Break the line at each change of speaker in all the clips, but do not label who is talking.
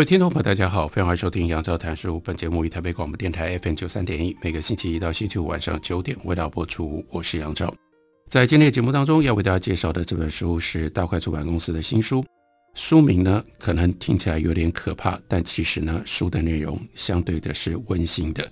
各位听众朋友，大家好，非常欢迎收听杨照谈书。本节目于台北广播电台 FM 九三点一，每个星期一到星期五晚上九点为大家播出。我是杨照。在今天的节目当中，要为大家介绍的这本书是大块出版公司的新书。书名呢，可能听起来有点可怕，但其实呢，书的内容相对的是温馨的。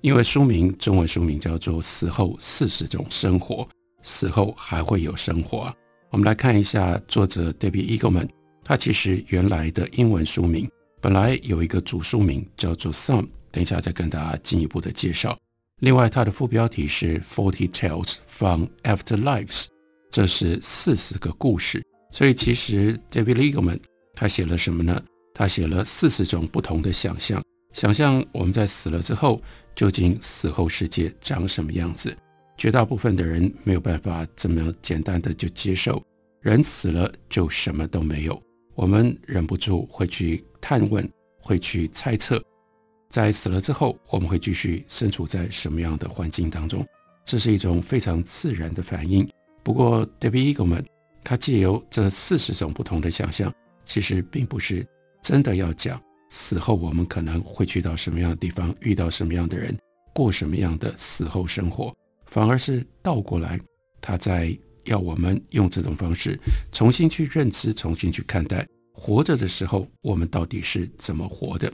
因为书名中文书名叫做《死后四十种生活》，死后还会有生活啊。我们来看一下作者 Debbie Eagleman，他其实原来的英文书名。本来有一个主书名叫做《Some》，等一下再跟大家进一步的介绍。另外，它的副标题是《Forty Tales from Afterlives》，这是四十个故事。所以，其实 David Eagleman 他写了什么呢？他写了四十种不同的想象，想象我们在死了之后，究竟死后世界长什么样子？绝大部分的人没有办法这么简单的就接受，人死了就什么都没有。我们忍不住会去探问，会去猜测，在死了之后，我们会继续身处在什么样的环境当中？这是一种非常自然的反应。不过，Debbie Eagleman 他借由这四十种不同的想象，其实并不是真的要讲死后我们可能会去到什么样的地方，遇到什么样的人，过什么样的死后生活，反而是倒过来，他在。要我们用这种方式重新去认知，重新去看待活着的时候，我们到底是怎么活的。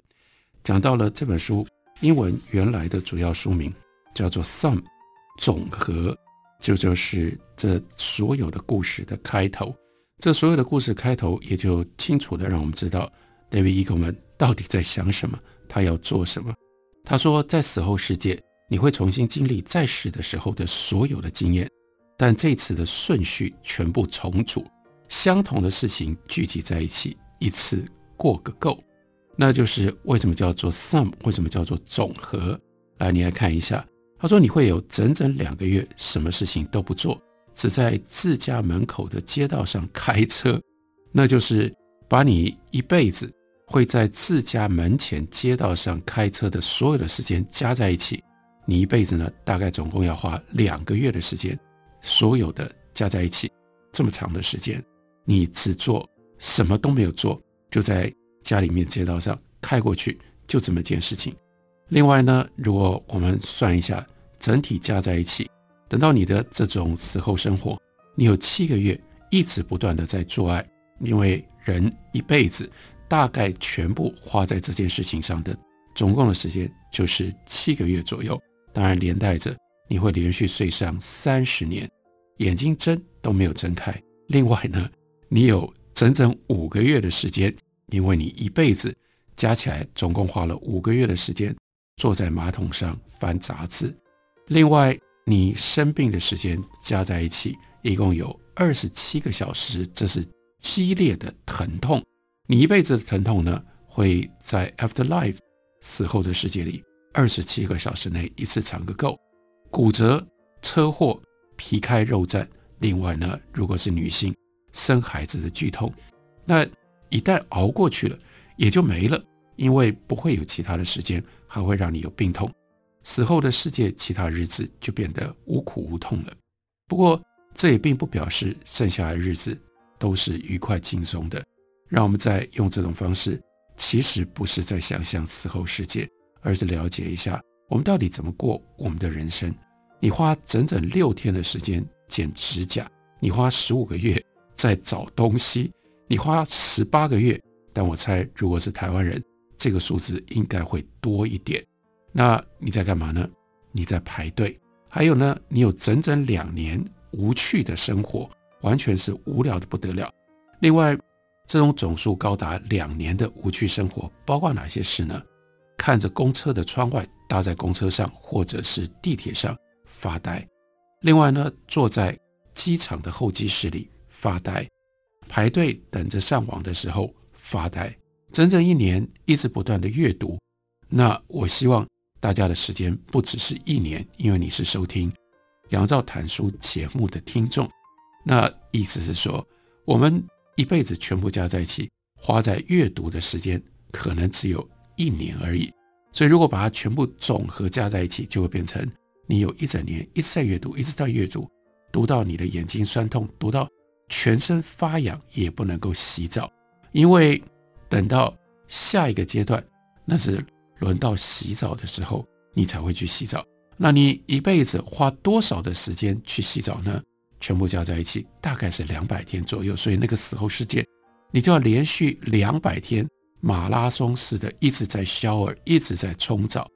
讲到了这本书，英文原来的主要书名叫做《Sum》，总和，就就是这所有的故事的开头。这所有的故事开头，也就清楚的让我们知道，David Eagleman 到底在想什么，他要做什么。他说，在死后世界，你会重新经历在世的时候的所有的经验。但这次的顺序全部重组，相同的事情聚集在一起，一次过个够。那就是为什么叫做 sum，为什么叫做总和？来，你来看一下。他说你会有整整两个月，什么事情都不做，只在自家门口的街道上开车。那就是把你一辈子会在自家门前街道上开车的所有的时间加在一起，你一辈子呢，大概总共要花两个月的时间。所有的加在一起，这么长的时间，你只做什么都没有做，就在家里面街道上开过去，就这么件事情。另外呢，如果我们算一下，整体加在一起，等到你的这种死后生活，你有七个月一直不断的在做爱，因为人一辈子大概全部花在这件事情上的总共的时间就是七个月左右，当然连带着。你会连续睡上三十年，眼睛睁都没有睁开。另外呢，你有整整五个月的时间，因为你一辈子加起来总共花了五个月的时间坐在马桶上翻杂志。另外，你生病的时间加在一起，一共有二十七个小时，这是激烈的疼痛。你一辈子的疼痛呢，会在 afterlife 死后的世界里，二十七个小时内一次尝个够。骨折、车祸、皮开肉绽。另外呢，如果是女性生孩子的剧痛，那一旦熬过去了，也就没了，因为不会有其他的时间还会让你有病痛。死后的世界，其他日子就变得无苦无痛了。不过，这也并不表示剩下的日子都是愉快轻松的。让我们再用这种方式，其实不是在想象死后世界，而是了解一下。我们到底怎么过我们的人生？你花整整六天的时间剪指甲，你花十五个月在找东西，你花十八个月，但我猜如果是台湾人，这个数字应该会多一点。那你在干嘛呢？你在排队。还有呢，你有整整两年无趣的生活，完全是无聊的不得了。另外，这种总数高达两年的无趣生活，包括哪些事呢？看着公车的窗外，搭在公车上或者是地铁上发呆；另外呢，坐在机场的候机室里发呆；排队等着上网的时候发呆。整整一年一直不断的阅读，那我希望大家的时间不只是一年，因为你是收听杨照谈书节目的听众。那意思是说，我们一辈子全部加在一起，花在阅读的时间可能只有一年而已。所以如果把它全部总和加在一起，就会变成你有一整年一直在阅读，一直在阅读，读到你的眼睛酸痛，读到全身发痒，也不能够洗澡，因为。等到下一个阶段，那是轮到洗澡的时候，你才会去洗澡。那你一辈子花多少的时间去洗澡呢？全部加在一起，大概是两百天左右。所以那个死后世界，你就要连续两百天马拉松似的一直在 shower，一直在冲澡。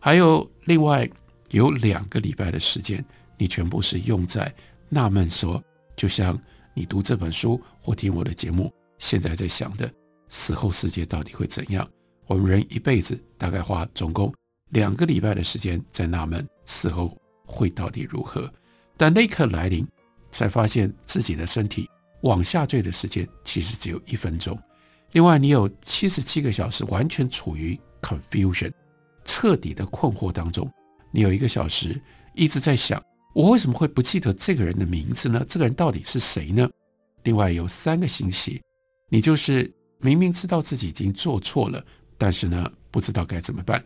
还有另外有两个礼拜的时间，你全部是用在纳闷说，就像你读这本书或听我的节目，现在在想的。死后世界到底会怎样？我们人一辈子大概花总共两个礼拜的时间在纳闷死后会到底如何。但那一刻来临，才发现自己的身体往下坠的时间其实只有一分钟。另外，你有七十七个小时完全处于 confusion，彻底的困惑当中。你有一个小时一直在想：我为什么会不记得这个人的名字呢？这个人到底是谁呢？另外有三个星期，你就是。明明知道自己已经做错了，但是呢，不知道该怎么办。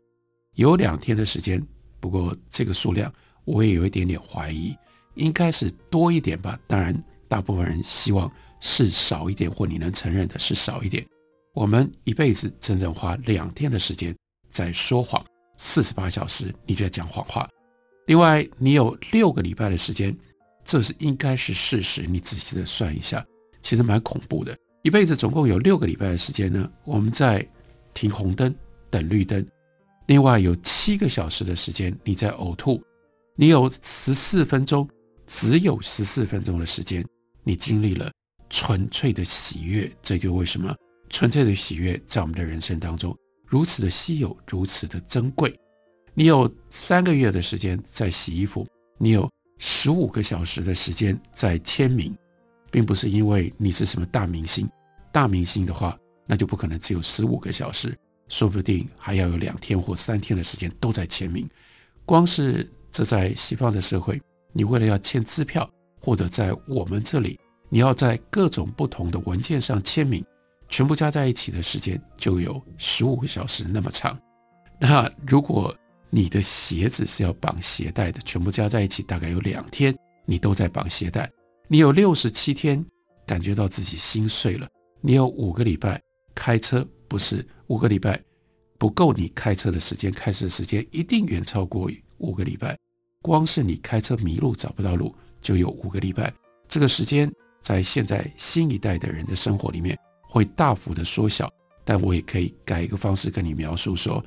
有两天的时间，不过这个数量我也有一点点怀疑，应该是多一点吧。当然，大部分人希望是少一点，或你能承认的是少一点。我们一辈子真正花两天的时间在说谎，四十八小时你在讲谎话。另外，你有六个礼拜的时间，这是应该是事实。你仔细的算一下，其实蛮恐怖的。一辈子总共有六个礼拜的时间呢，我们在停红灯等绿灯。另外有七个小时的时间你在呕吐，你有十四分钟，只有十四分钟的时间，你经历了纯粹的喜悦。这就为什么纯粹的喜悦在我们的人生当中如此的稀有，如此的珍贵。你有三个月的时间在洗衣服，你有十五个小时的时间在签名。并不是因为你是什么大明星，大明星的话，那就不可能只有十五个小时，说不定还要有两天或三天的时间都在签名。光是这在西方的社会，你为了要签支票，或者在我们这里，你要在各种不同的文件上签名，全部加在一起的时间就有十五个小时那么长。那如果你的鞋子是要绑鞋带的，全部加在一起大概有两天，你都在绑鞋带。你有六十七天感觉到自己心碎了，你有五个礼拜开车，不是五个礼拜不够你开车的时间，开车的时间一定远超过五个礼拜。光是你开车迷路找不到路，就有五个礼拜。这个时间在现在新一代的人的生活里面会大幅的缩小，但我也可以改一个方式跟你描述说，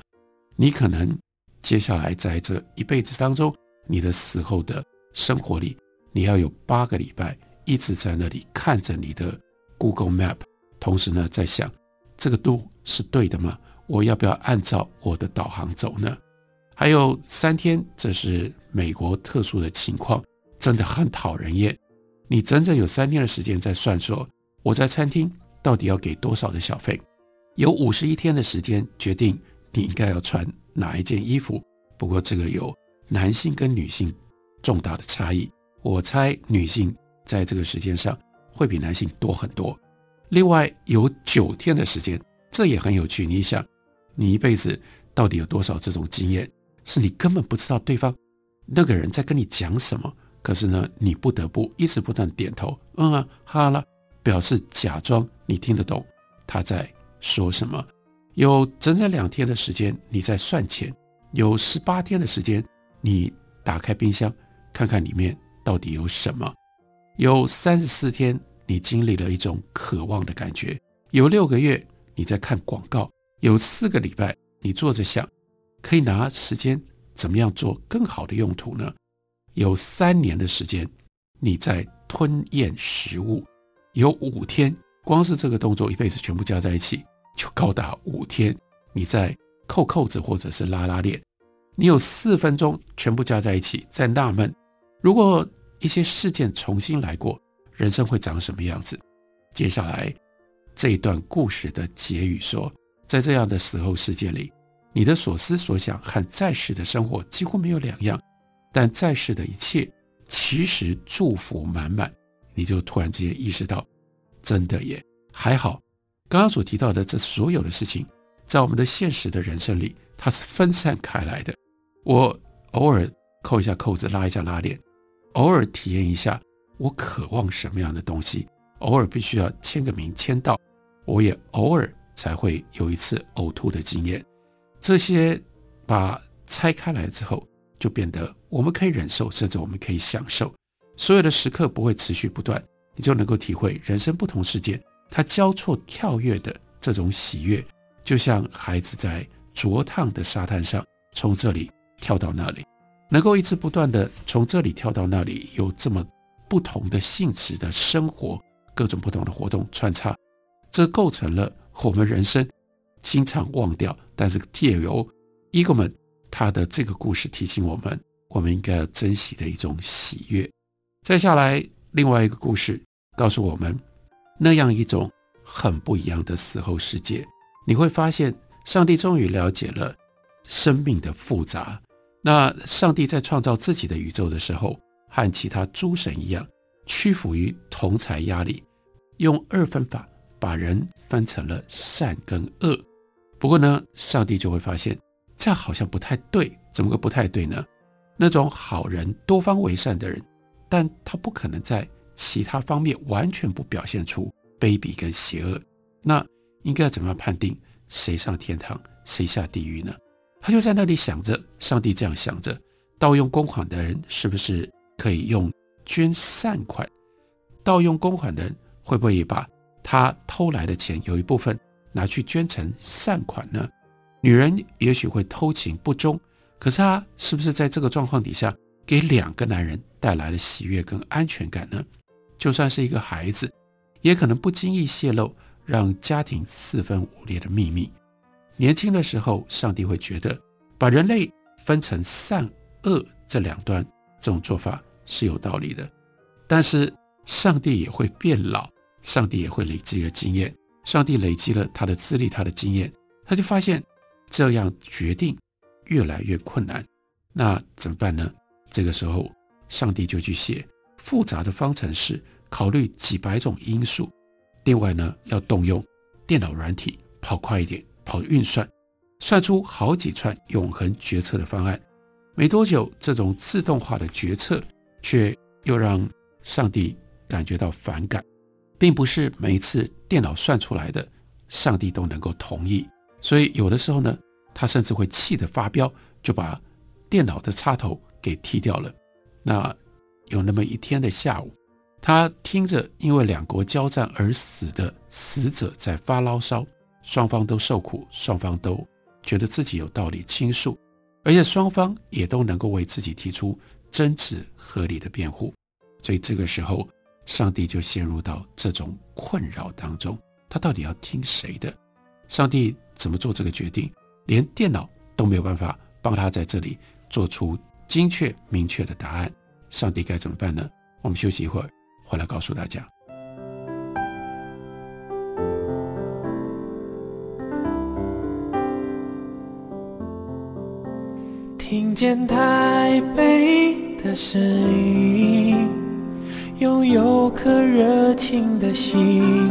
你可能接下来在这一辈子当中，你的死后的生活里。你要有八个礼拜一直在那里看着你的 Google Map，同时呢，在想这个路是对的吗？我要不要按照我的导航走呢？还有三天，这是美国特殊的情况，真的很讨人厌。你整整有三天的时间在算说，我在餐厅到底要给多少的小费？有五十一天的时间决定你应该要穿哪一件衣服。不过这个有男性跟女性重大的差异。我猜女性在这个时间上会比男性多很多。另外有九天的时间，这也很有趣。你想，你一辈子到底有多少这种经验，是你根本不知道对方那个人在跟你讲什么，可是呢，你不得不一直不断点头，嗯啊，哈啦，表示假装你听得懂他在说什么。有整整两天的时间你在算钱，有十八天的时间你打开冰箱看看里面。到底有什么？有三十四天，你经历了一种渴望的感觉；有六个月，你在看广告；有四个礼拜，你坐着想，可以拿时间怎么样做更好的用途呢？有三年的时间，你在吞咽食物；有五天，光是这个动作，一辈子全部加在一起，就高达五天，你在扣扣子或者是拉拉链；你有四分钟，全部加在一起，在纳闷。如果一些事件重新来过，人生会长什么样子？接下来这一段故事的结语说，在这样的死后世界里，你的所思所想和在世的生活几乎没有两样，但在世的一切其实祝福满满。你就突然之间意识到，真的耶，还好。刚刚所提到的这所有的事情，在我们的现实的人生里，它是分散开来的。我偶尔扣一下扣子，拉一下拉链，偶尔体验一下我渴望什么样的东西，偶尔必须要签个名签到，我也偶尔才会有一次呕吐的经验。这些把拆开来之后，就变得我们可以忍受，甚至我们可以享受。所有的时刻不会持续不断，你就能够体会人生不同事件。它交错跳跃的这种喜悦，就像孩子在灼烫的沙滩上，从这里跳到那里，能够一直不断的从这里跳到那里，有这么不同的性质的生活，各种不同的活动穿插，这构成了我们人生经常忘掉，但是借由 Eagleman 他的这个故事提醒我们，我们应该要珍惜的一种喜悦。再下来，另外一个故事告诉我们。那样一种很不一样的死后世界，你会发现，上帝终于了解了生命的复杂。那上帝在创造自己的宇宙的时候，和其他诸神一样，屈服于同才压力，用二分法把人分成了善跟恶。不过呢，上帝就会发现，这好像不太对。怎么个不太对呢？那种好人、多方为善的人，但他不可能在。其他方面完全不表现出卑鄙跟邪恶，那应该要怎么样判定谁上天堂，谁下地狱呢？他就在那里想着，上帝这样想着：盗用公款的人是不是可以用捐善款？盗用公款的人会不会把他偷来的钱有一部分拿去捐成善款呢？女人也许会偷情不忠，可是她是不是在这个状况底下给两个男人带来了喜悦跟安全感呢？就算是一个孩子，也可能不经意泄露让家庭四分五裂的秘密。年轻的时候，上帝会觉得把人类分成善恶这两端，这种做法是有道理的。但是，上帝也会变老，上帝也会累积了经验。上帝累积了他的资历，他的经验，他就发现这样决定越来越困难。那怎么办呢？这个时候，上帝就去写复杂的方程式。考虑几百种因素，另外呢，要动用电脑软体跑快一点，跑运算，算出好几串永恒决策的方案。没多久，这种自动化的决策却又让上帝感觉到反感，并不是每一次电脑算出来的，上帝都能够同意。所以有的时候呢，他甚至会气得发飙，就把电脑的插头给踢掉了。那有那么一天的下午。他听着因为两国交战而死的死者在发牢骚，双方都受苦，双方都觉得自己有道理倾诉，而且双方也都能够为自己提出真挚合理的辩护，所以这个时候，上帝就陷入到这种困扰当中。他到底要听谁的？上帝怎么做这个决定？连电脑都没有办法帮他在这里做出精确明确的答案。上帝该怎么办呢？我们休息一会儿。回来告诉大家。
听见台北的声音，拥有颗热情的心，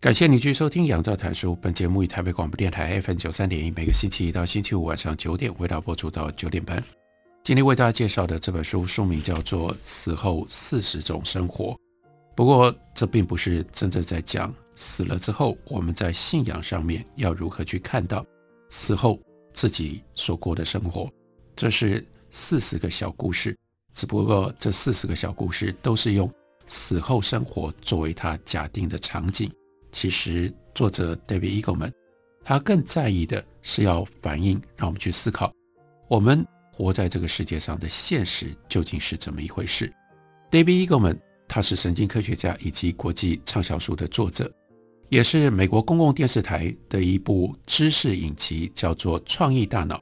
感谢你继续收听《杨照谈书》。本节目以台北广播电台 FM 九三点一，每个星期一到星期五晚上九点，为大家播出到九点半。今天为大家介绍的这本书书名叫做《死后四十种生活》。不过，这并不是真正在讲死了之后我们在信仰上面要如何去看到死后自己所过的生活。这是四十个小故事，只不过这四十个小故事都是用死后生活作为他假定的场景。其实，作者 David Eagleman 他更在意的是要反映，让我们去思考，我们活在这个世界上的现实究竟是怎么一回事。David Eagleman 他是神经科学家以及国际畅销书的作者，也是美国公共电视台的一部知识影集，叫做《创意大脑》，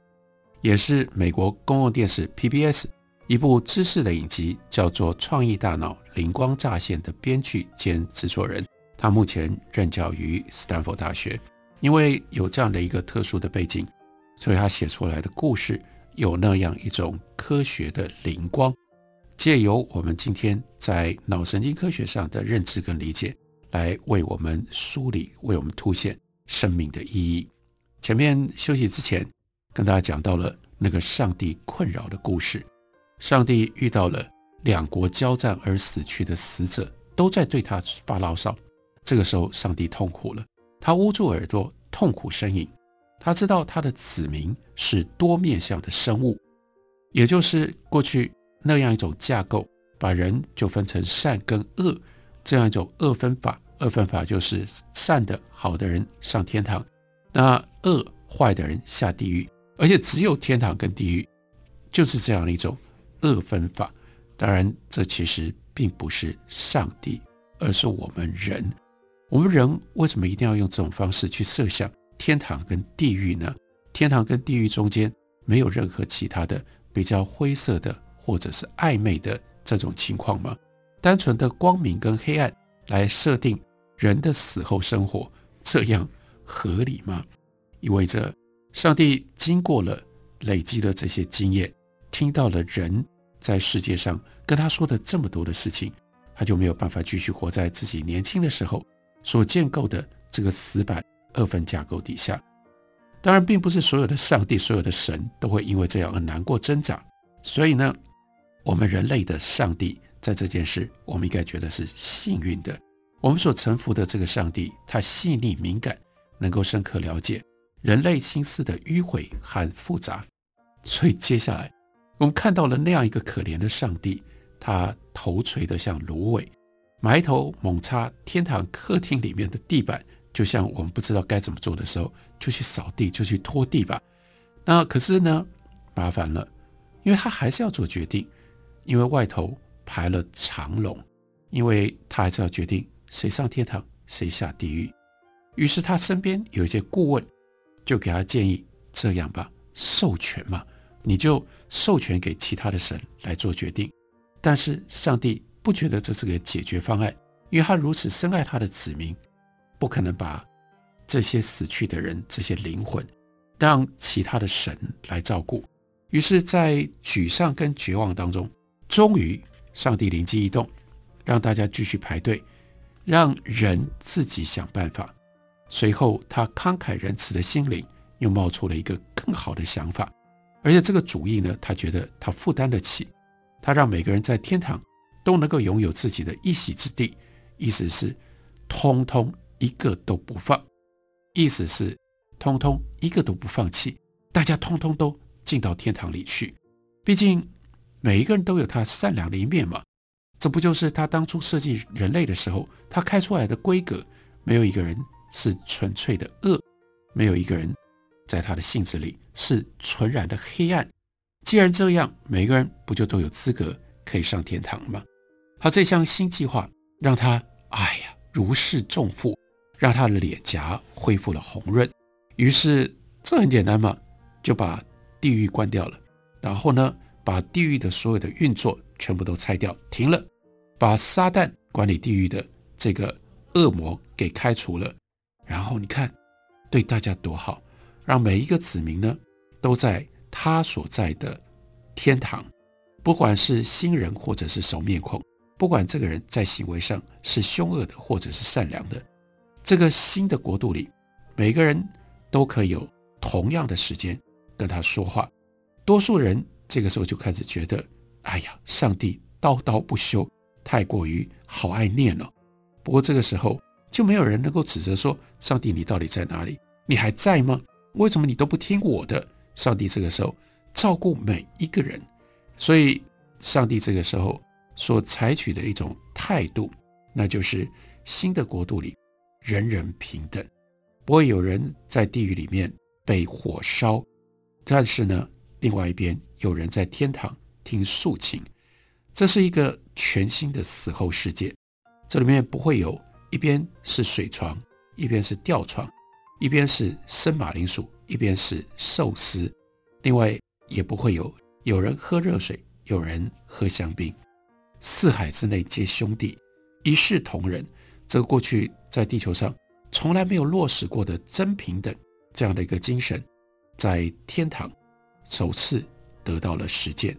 也是美国公共电视 PBS 一部知识的影集，叫做《创意大脑》，灵光乍现的编剧兼制作人。他目前任教于斯坦福大学，因为有这样的一个特殊的背景，所以他写出来的故事有那样一种科学的灵光。借由我们今天在脑神经科学上的认知跟理解，来为我们梳理、为我们凸显生命的意义。前面休息之前，跟大家讲到了那个上帝困扰的故事。上帝遇到了两国交战而死去的死者，都在对他发牢骚。这个时候，上帝痛苦了，他捂住耳朵，痛苦呻吟。他知道他的子民是多面向的生物，也就是过去。那样一种架构，把人就分成善跟恶，这样一种二分法。二分法就是善的好的人上天堂，那恶坏的人下地狱。而且只有天堂跟地狱，就是这样的一种二分法。当然，这其实并不是上帝，而是我们人。我们人为什么一定要用这种方式去设想天堂跟地狱呢？天堂跟地狱中间没有任何其他的比较灰色的。或者是暧昧的这种情况吗？单纯的光明跟黑暗来设定人的死后生活，这样合理吗？意味着上帝经过了累积的这些经验，听到了人在世界上跟他说的这么多的事情，他就没有办法继续活在自己年轻的时候所建构的这个死板二分架构底下。当然，并不是所有的上帝、所有的神都会因为这样而难过挣扎，所以呢。我们人类的上帝在这件事，我们应该觉得是幸运的。我们所臣服的这个上帝，他细腻敏感，能够深刻了解人类心思的迂回和复杂。所以接下来，我们看到了那样一个可怜的上帝，他头垂得像芦苇，埋头猛擦天堂客厅里面的地板，就像我们不知道该怎么做的时候，就去扫地，就去拖地吧。那可是呢，麻烦了，因为他还是要做决定。因为外头排了长龙，因为他还是要决定谁上天堂，谁下地狱。于是他身边有一些顾问，就给他建议：这样吧，授权嘛，你就授权给其他的神来做决定。但是上帝不觉得这是个解决方案，因为他如此深爱他的子民，不可能把这些死去的人、这些灵魂让其他的神来照顾。于是，在沮丧跟绝望当中。终于，上帝灵机一动，让大家继续排队，让人自己想办法。随后，他慷慨仁慈的心灵又冒出了一个更好的想法，而且这个主意呢，他觉得他负担得起。他让每个人在天堂都能够拥有自己的一席之地，意思是，通通一个都不放，意思是，通通一个都不放弃，大家通通都进到天堂里去。毕竟。每一个人都有他善良的一面嘛，这不就是他当初设计人类的时候，他开出来的规格？没有一个人是纯粹的恶，没有一个人在他的性子里是纯然的黑暗。既然这样，每个人不就都有资格可以上天堂吗？他这项新计划让他哎呀如释重负，让他的脸颊恢复了红润。于是这很简单嘛，就把地狱关掉了，然后呢，把地狱的所有的运作全部都拆掉，停了；把撒旦管理地狱的这个恶魔给开除了。然后你看，对大家多好，让每一个子民呢都在他所在的天堂，不管是新人或者是熟面孔，不管这个人在行为上是凶恶的或者是善良的，这个新的国度里，每个人都可以有同样的时间跟他说话。多数人。这个时候就开始觉得，哎呀，上帝叨叨不休，太过于好爱念了。不过这个时候就没有人能够指责说，上帝你到底在哪里？你还在吗？为什么你都不听我的？上帝这个时候照顾每一个人，所以上帝这个时候所采取的一种态度，那就是新的国度里人人平等，不会有人在地狱里面被火烧，但是呢，另外一边有人在天堂听竖琴。这是一个全新的死后世界，这里面不会有一边是水床，一边是吊床，一边是生马铃薯，一边是寿司，另外也不会有有人喝热水，有人喝香槟，四海之内皆兄弟，一视同仁。这个过去在地球上从来没有落实过的真平等这样的一个精神，在天堂首次得到了实践，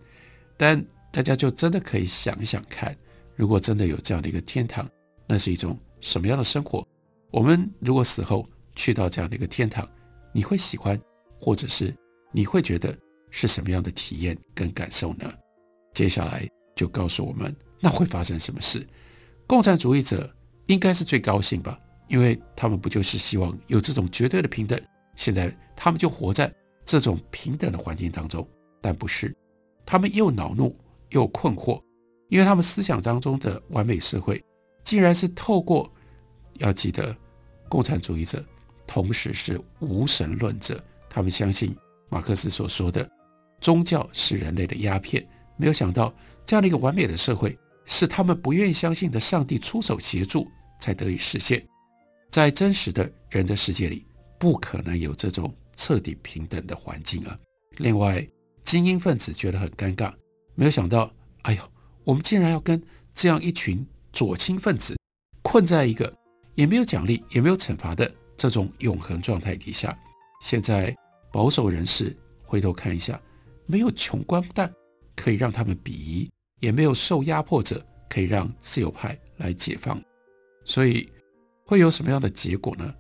但。大家就真的可以想一想看，如果真的有这样的一个天堂，那是一种什么样的生活？我们如果死后去到这样的一个天堂，你会喜欢，或者是你会觉得是什么样的体验跟感受呢？接下来就告诉我们，那会发生什么事？共产主义者应该是最高兴吧，因为他们不就是希望有这种绝对的平等？现在他们就活在这种平等的环境当中，但不是，他们又恼怒。又困惑，因为他们思想当中的完美社会，竟然是透过要记得，共产主义者同时是无神论者，他们相信马克思所说的宗教是人类的鸦片。没有想到这样的一个完美的社会，是他们不愿意相信的上帝出手协助才得以实现。在真实的人的世界里，不可能有这种彻底平等的环境啊！另外，精英分子觉得很尴尬。没有想到，哎呦，我们竟然要跟这样一群左倾分子困在一个也没有奖励、也没有惩罚的这种永恒状态底下。现在保守人士回头看一下，没有穷光蛋可以让他们鄙夷，也没有受压迫者可以让自由派来解放。所以会有什么样的结果呢？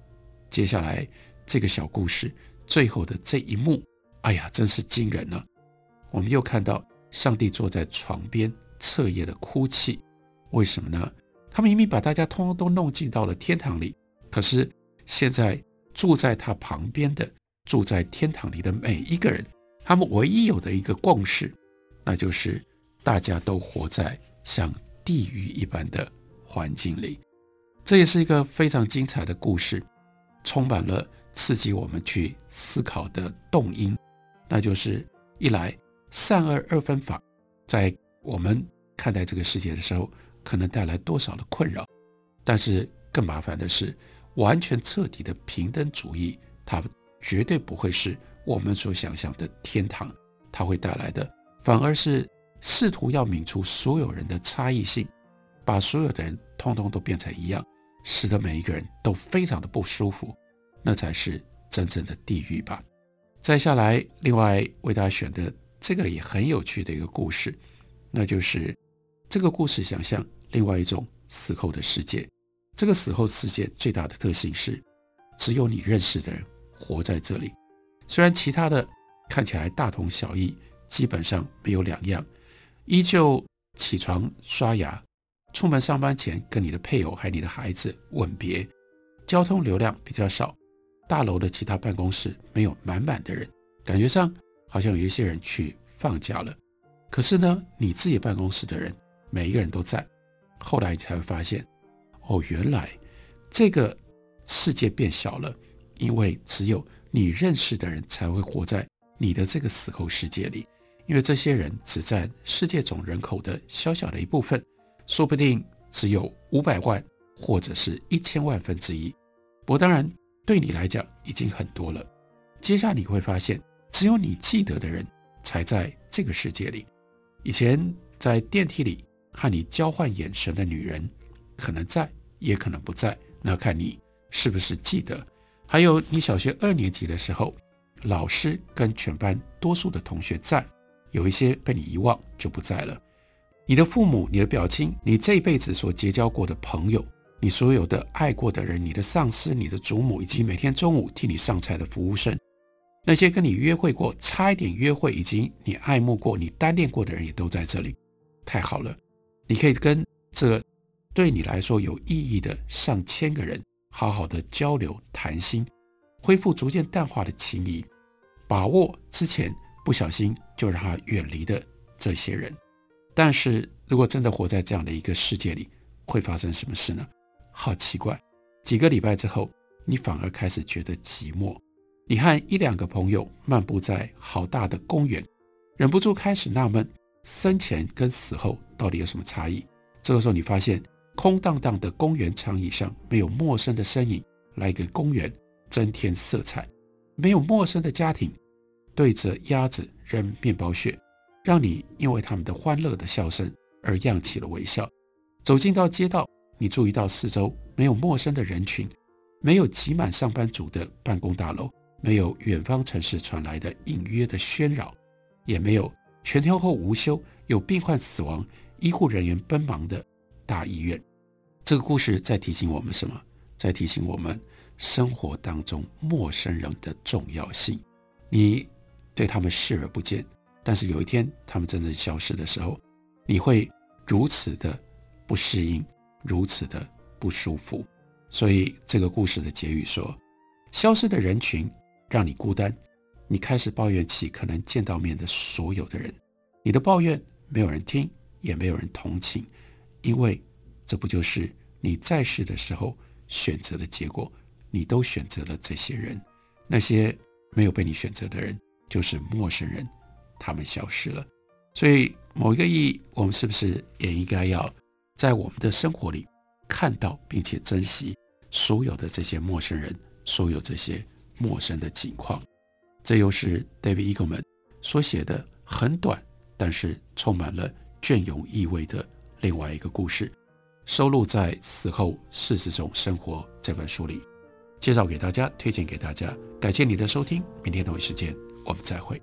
接下来这个小故事最后的这一幕，哎呀，真是惊人了。我们又看到。上帝坐在床边彻夜的哭泣，为什么呢？他明明把大家通通都弄进到了天堂里，可是现在住在他旁边的、住在天堂里的每一个人，他们唯一有的一个共识，那就是大家都活在像地狱一般的环境里。这也是一个非常精彩的故事，充满了刺激我们去思考的动因，那就是一来。善恶二分法，在我们看待这个世界的时候，可能带来多少的困扰。但是更麻烦的是，完全彻底的平等主义，它绝对不会是我们所想象的天堂。它会带来的，反而是试图要泯除所有人的差异性，把所有的人通通都变成一样，使得每一个人都非常的不舒服。那才是真正的地狱吧。再下来，另外为大家选的。这个也很有趣的一个故事，那就是这个故事想象另外一种死后的世界。这个死后世界最大的特性是，只有你认识的人活在这里。虽然其他的看起来大同小异，基本上没有两样，依旧起床刷牙，出门上班前跟你的配偶还有你的孩子吻别，交通流量比较少，大楼的其他办公室没有满满的人，感觉上。好像有一些人去放假了，可是呢，你自己办公室的人每一个人都在。后来你才会发现，哦，原来这个世界变小了，因为只有你认识的人才会活在你的这个死后世界里，因为这些人只占世界总人口的小小的一部分，说不定只有五百万或者是一千万分之一。不过当然，对你来讲已经很多了。接下来你会发现。只有你记得的人才在这个世界里。以前在电梯里和你交换眼神的女人，可能在，也可能不在。那看你是不是记得。还有你小学二年级的时候，老师跟全班多数的同学在，有一些被你遗忘就不在了。你的父母、你的表亲、你这辈子所结交过的朋友、你所有的爱过的人、你的上司、你的祖母，以及每天中午替你上菜的服务生。那些跟你约会过、差一点约会，以及你爱慕过、你单恋过的人，也都在这里。太好了，你可以跟这对你来说有意义的上千个人好好的交流、谈心，恢复逐渐淡化的情谊，把握之前不小心就让他远离的这些人。但是如果真的活在这样的一个世界里，会发生什么事呢？好奇怪，几个礼拜之后，你反而开始觉得寂寞。你和一两个朋友漫步在好大的公园，忍不住开始纳闷：生前跟死后到底有什么差异？这个时候，你发现空荡荡的公园长椅上没有陌生的身影来给公园增添色彩，没有陌生的家庭对着鸭子扔面包屑，让你因为他们的欢乐的笑声而漾起了微笑。走进到街道。你注意到四周没有陌生的人群，没有挤满上班族的办公大楼，没有远方城市传来的隐约的喧扰，也没有全天候无休、有病患死亡、医护人员奔忙的大医院。这个故事在提醒我们什么？在提醒我们生活当中陌生人的重要性。你对他们视而不见，但是有一天他们真正消失的时候，你会如此的不适应。如此的不舒服，所以这个故事的结语说：消失的人群让你孤单，你开始抱怨起可能见到面的所有的人，你的抱怨没有人听，也没有人同情，因为这不就是你在世的时候选择的结果？你都选择了这些人，那些没有被你选择的人就是陌生人，他们消失了。所以某一个意义，我们是不是也应该要？在我们的生活里，看到并且珍惜所有的这些陌生人，所有这些陌生的景况。这又是 David Eagleman 所写的很短，但是充满了隽永意味的另外一个故事，收录在《死后四十种生活》这本书里，介绍给大家，推荐给大家。感谢你的收听，明天同一时间我们再会。